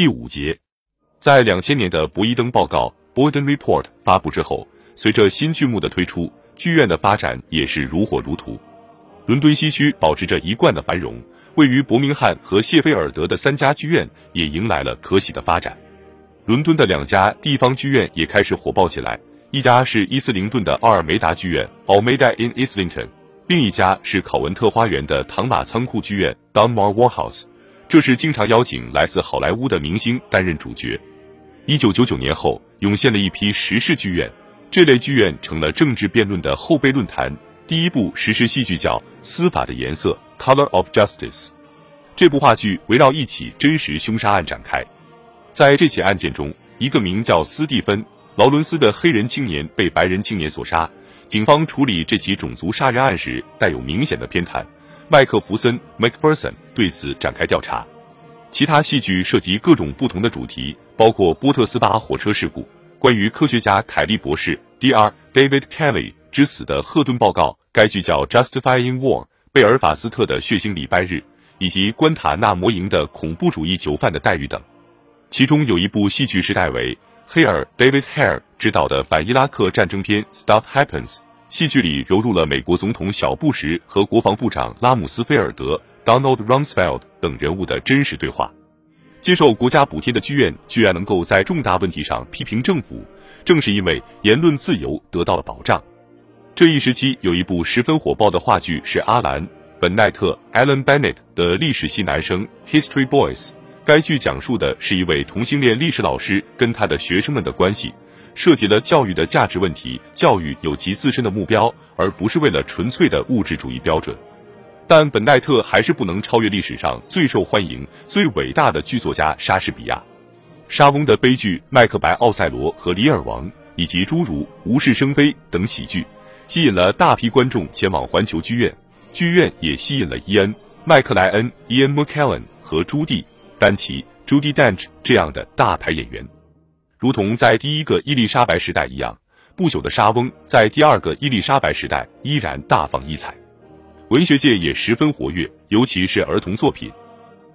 第五节，在两千年的博伊登报告 （Boyden Report） 发布之后，随着新剧目的推出，剧院的发展也是如火如荼。伦敦西区保持着一贯的繁荣，位于伯明翰和谢菲尔德的三家剧院也迎来了可喜的发展。伦敦的两家地方剧院也开始火爆起来，一家是伊斯灵顿的奥尔梅达剧院 （Almeida in Islington），另一家是考文特花园的唐马仓库剧院 （Dunmore Warehouse）。这是经常邀请来自好莱坞的明星担任主角。一九九九年后，涌现了一批时事剧院，这类剧院成了政治辩论的后备论坛。第一部时事戏剧叫《司法的颜色》（Color of Justice）。这部话剧围绕一起真实凶杀案展开。在这起案件中，一个名叫斯蒂芬·劳伦斯的黑人青年被白人青年所杀。警方处理这起种族杀人案时带有明显的偏袒。麦克弗森 （McPherson） 对此展开调查。其他戏剧涉及各种不同的主题，包括波特斯巴火车事故、关于科学家凯利博士 （Dr. David Kelly） 之死的赫顿报告，该剧叫《Justifying War》，贝尔法斯特的血腥礼拜日，以及关塔纳摩营的恐怖主义囚犯的待遇等。其中有一部戏剧时代为黑尔 （David Hare） 执导的反伊拉克战争片《Stuff Happens》。戏剧里融入了美国总统小布什和国防部长拉姆斯菲尔德 （Donald Rumsfeld） 等人物的真实对话。接受国家补贴的剧院居然能够在重大问题上批评政府，正是因为言论自由得到了保障。这一时期有一部十分火爆的话剧是阿兰·本奈特 （Alan Bennett） 的历史系男生《History Boys》。该剧讲述的是一位同性恋历史老师跟他的学生们的关系。涉及了教育的价值问题，教育有其自身的目标，而不是为了纯粹的物质主义标准。但本奈特还是不能超越历史上最受欢迎、最伟大的剧作家莎士比亚。莎翁的悲剧《麦克白》《奥赛罗》和《李尔王》，以及诸如《无事生非》等喜剧，吸引了大批观众前往环球剧院。剧院也吸引了伊恩·麦克莱恩 （Ian McKellen） 和朱蒂·丹奇 （Judy Dench） 这样的大牌演员。如同在第一个伊丽莎白时代一样，不朽的莎翁在第二个伊丽莎白时代依然大放异彩。文学界也十分活跃，尤其是儿童作品。《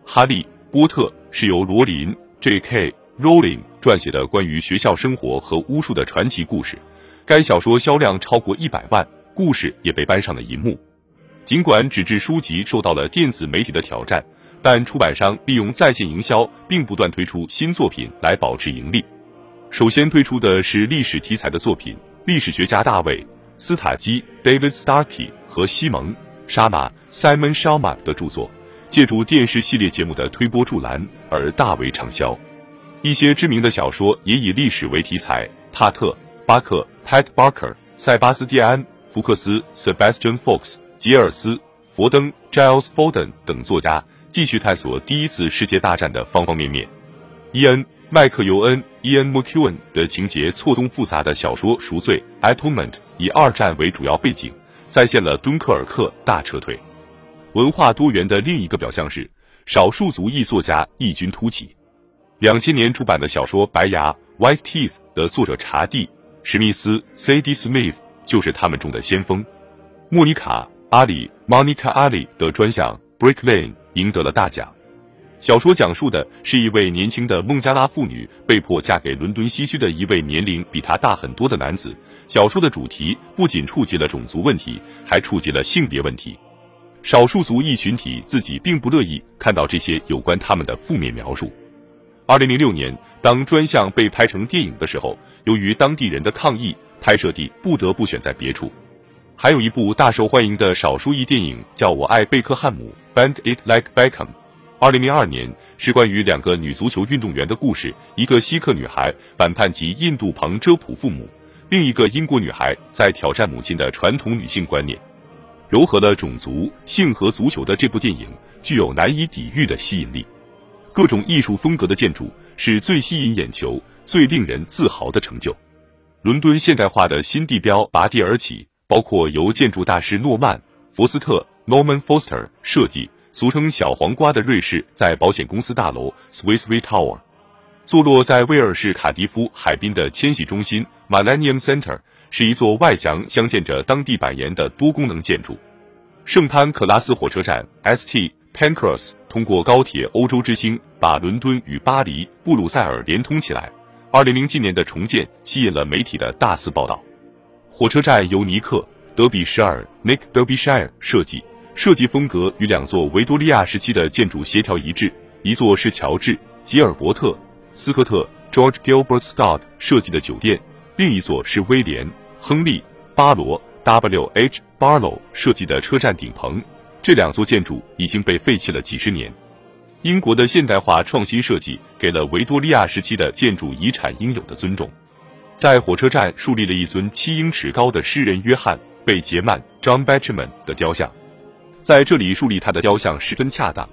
哈利波特》是由罗琳 （J.K. Rowling） 撰写的关于学校生活和巫术的传奇故事，该小说销量超过一百万，故事也被搬上了银幕。尽管纸质书籍受到了电子媒体的挑战，但出版商利用在线营销，并不断推出新作品来保持盈利。首先推出的是历史题材的作品，历史学家大卫·斯塔基 （David Starkey） 和西蒙·沙马 （Simon Sharma） 的著作，借助电视系列节目的推波助澜而大为畅销。一些知名的小说也以历史为题材，帕特·巴克 （Pat Barker）、塞巴斯蒂安·福克斯 （Sebastian Fox）、吉尔斯·佛登 （Giles Foden） 等作家继续探索第一次世界大战的方方面面。伊恩。麦克尤恩 （Ian McEwan） 的情节错综复杂的小说《赎罪》（Atonement） 以二战为主要背景，再现了敦刻尔克大撤退。文化多元的另一个表象是，少数族裔作家异军突起。两千年出版的小说《白牙》（White Teeth） 的作者查蒂·史密斯 （Sadie Smith） 就是他们中的先锋。莫妮卡·阿里 （Monica Ali） 的专项《Brick Lane》赢得了大奖。小说讲述的是一位年轻的孟加拉妇女被迫嫁给伦敦西区的一位年龄比她大很多的男子。小说的主题不仅触及了种族问题，还触及了性别问题。少数族裔群体自己并不乐意看到这些有关他们的负面描述。二零零六年，当专项被拍成电影的时候，由于当地人的抗议，拍摄地不得不选在别处。还有一部大受欢迎的少数裔电影叫《我爱贝克汉姆》（Bend It Like Beckham）。二零零二年是关于两个女足球运动员的故事，一个锡克女孩反叛其印度旁遮普父母，另一个英国女孩在挑战母亲的传统女性观念，糅合了种族、性和足球的这部电影具有难以抵御的吸引力。各种艺术风格的建筑是最吸引眼球、最令人自豪的成就。伦敦现代化的新地标拔地而起，包括由建筑大师诺曼·福斯特 （Norman Foster） 设计。俗称“小黄瓜”的瑞士在保险公司大楼 Swiss Re Tower，坐落在威尔士卡迪夫海滨的迁徙中心 Millennium Center，是一座外墙镶嵌着当地板岩的多功能建筑。圣潘克拉斯火车站 St Pancras 通过高铁欧洲之星把伦敦与巴黎、布鲁塞尔连通起来。二零零七年的重建吸引了媒体的大肆报道。火车站由尼克·德比什尔 （Nick Derbyshire） 设计，设计风格与两座维多利亚时期的建筑协调一致。一座是乔治·吉尔伯特·斯科特 （George Gilbert Scott） 设计的酒店，另一座是威廉·亨利·巴罗 （W.H. Barlow） 设计的车站顶棚。这两座建筑已经被废弃了几十年。英国的现代化创新设计给了维多利亚时期的建筑遗产应有的尊重，在火车站树立了一尊七英尺高的诗人约翰·贝杰曼 （John Betjeman） 的雕像。在这里树立他的雕像十分恰当，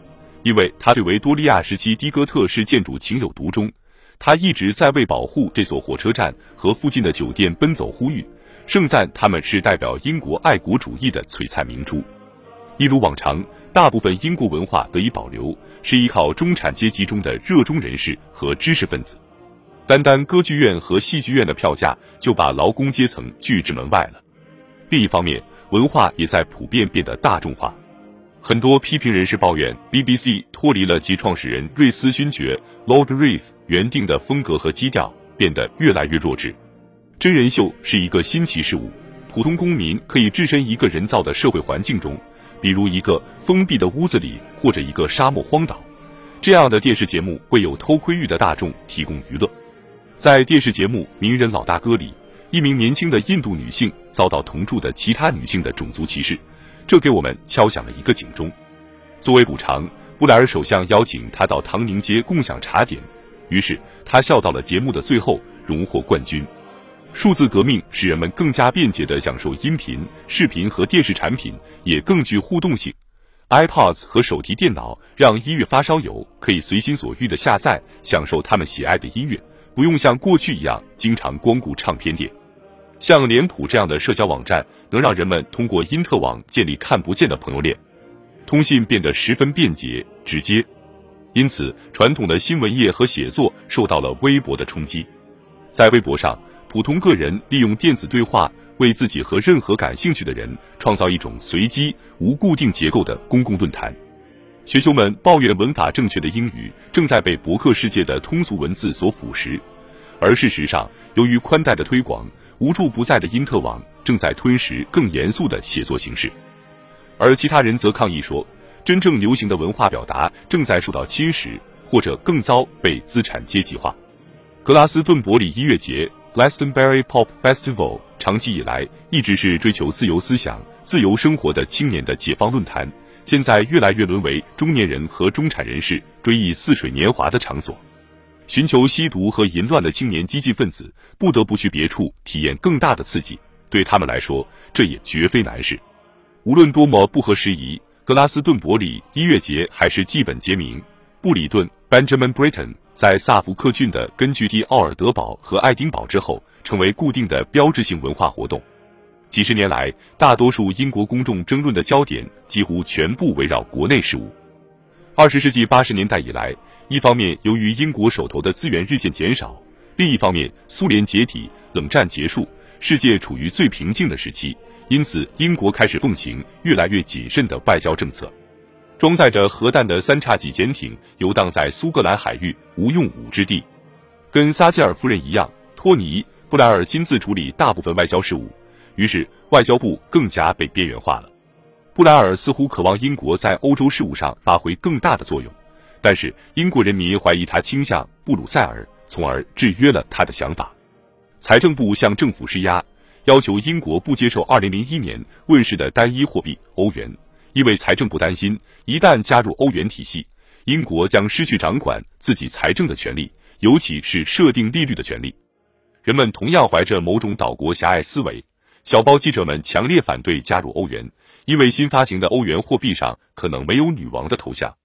因为他对维多利亚时期的哥特式建筑情有独钟。他一直在为保护这座火车站和附近的酒店奔走呼吁，盛赞他们是代表英国爱国主义的璀璨明珠。一如往常，大部分英国文化得以保留，是依靠中产阶级中的热衷人士和知识分子。单单歌剧院和戏剧院的票价就把劳工阶层拒之门外了。另一方面，文化也在普遍变得大众化。很多批评人士抱怨，BBC 脱离了其创始人瑞斯勋爵 Lord Reith 原定的风格和基调，变得越来越弱智。真人秀是一个新奇事物，普通公民可以置身一个人造的社会环境中。比如一个封闭的屋子里，或者一个沙漠荒岛，这样的电视节目为有偷窥欲的大众提供娱乐。在电视节目《名人老大哥》里，一名年轻的印度女性遭到同住的其他女性的种族歧视，这给我们敲响了一个警钟。作为补偿，布莱尔首相邀请他到唐宁街共享茶点，于是他笑到了节目的最后，荣获冠军。数字革命使人们更加便捷地享受音频、视频和电视产品，也更具互动性。iPods 和手提电脑让音乐发烧友可以随心所欲地下载、享受他们喜爱的音乐，不用像过去一样经常光顾唱片店。像脸谱这样的社交网站，能让人们通过因特网建立看不见的朋友链，通信变得十分便捷直接。因此，传统的新闻业和写作受到了微博的冲击。在微博上。普通个人利用电子对话，为自己和任何感兴趣的人创造一种随机、无固定结构的公共论坛。学球们抱怨文法正确的英语正在被博客世界的通俗文字所腐蚀，而事实上，由于宽带的推广，无处不在的因特网正在吞噬更严肃的写作形式。而其他人则抗议说，真正流行的文化表达正在受到侵蚀，或者更糟，被资产阶级化。格拉斯顿伯里音乐节。Glastonbury Pop Festival 长期以来一直是追求自由思想、自由生活的青年的解放论坛，现在越来越沦为中年人和中产人士追忆似水年华的场所。寻求吸毒和淫乱的青年激进分子不得不去别处体验更大的刺激，对他们来说，这也绝非难事。无论多么不合时宜，格拉斯顿伯里音乐节还是基本杰明。布里顿 Benjamin Britten。在萨福克郡的根据地奥尔德堡和爱丁堡之后，成为固定的标志性文化活动。几十年来，大多数英国公众争论的焦点几乎全部围绕国内事务。二十世纪八十年代以来，一方面由于英国手头的资源日渐减少，另一方面苏联解体、冷战结束，世界处于最平静的时期，因此英国开始奉行越来越谨慎的外交政策。装载着核弹的三叉戟潜艇游荡在苏格兰海域无用武之地，跟撒切尔夫人一样，托尼·布莱尔亲自处理大部分外交事务，于是外交部更加被边缘化了。布莱尔似乎渴望英国在欧洲事务上发挥更大的作用，但是英国人民怀疑他倾向布鲁塞尔，从而制约了他的想法。财政部向政府施压，要求英国不接受2001年问世的单一货币欧元。因为财政部担心，一旦加入欧元体系，英国将失去掌管自己财政的权利，尤其是设定利率的权利。人们同样怀着某种岛国狭隘思维。小报记者们强烈反对加入欧元，因为新发行的欧元货币上可能没有女王的头像。